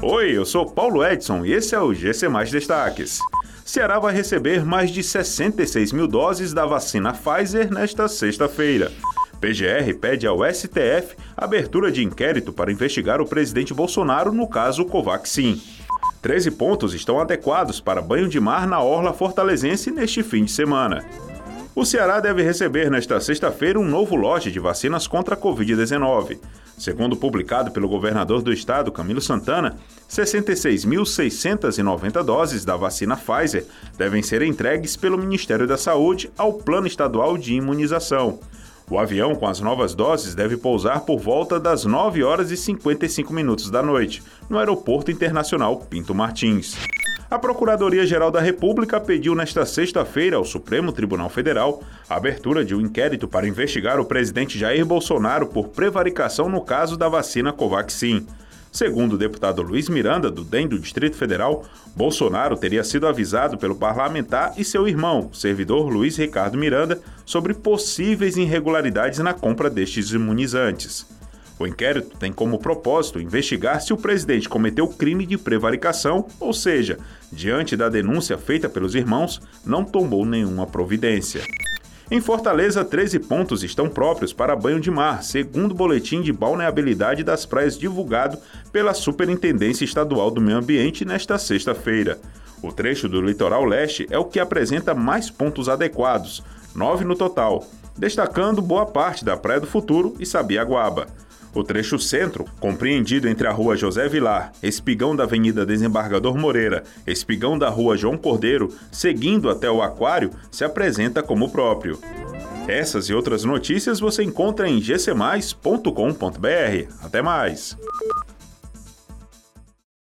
Oi, eu sou Paulo Edson e esse é o GC Mais Destaques. Ceará vai receber mais de 66 mil doses da vacina Pfizer nesta sexta-feira. PGR pede ao STF abertura de inquérito para investigar o presidente Bolsonaro no caso Covaxin. 13 pontos estão adequados para banho de mar na orla fortalezense neste fim de semana. O Ceará deve receber nesta sexta-feira um novo lote de vacinas contra a Covid-19. Segundo publicado pelo governador do estado, Camilo Santana, 66.690 doses da vacina Pfizer devem ser entregues pelo Ministério da Saúde ao Plano Estadual de Imunização. O avião com as novas doses deve pousar por volta das 9 horas e 55 minutos da noite, no Aeroporto Internacional Pinto Martins. A Procuradoria-Geral da República pediu nesta sexta-feira ao Supremo Tribunal Federal a abertura de um inquérito para investigar o presidente Jair Bolsonaro por prevaricação no caso da vacina Covaxin. Segundo o deputado Luiz Miranda, do DEM do Distrito Federal, Bolsonaro teria sido avisado pelo parlamentar e seu irmão, servidor Luiz Ricardo Miranda, sobre possíveis irregularidades na compra destes imunizantes. O inquérito tem como propósito investigar se o presidente cometeu crime de prevaricação, ou seja, diante da denúncia feita pelos irmãos, não tomou nenhuma providência. Em Fortaleza, 13 pontos estão próprios para banho de mar, segundo o boletim de balneabilidade das praias divulgado pela Superintendência Estadual do Meio Ambiente nesta sexta-feira. O trecho do litoral leste é o que apresenta mais pontos adequados, nove no total, destacando boa parte da Praia do Futuro e Sabiaguaba. O trecho centro, compreendido entre a rua José Vilar, espigão da Avenida Desembargador Moreira, espigão da rua João Cordeiro, seguindo até o Aquário, se apresenta como próprio. Essas e outras notícias você encontra em gcmais.com.br. Até mais!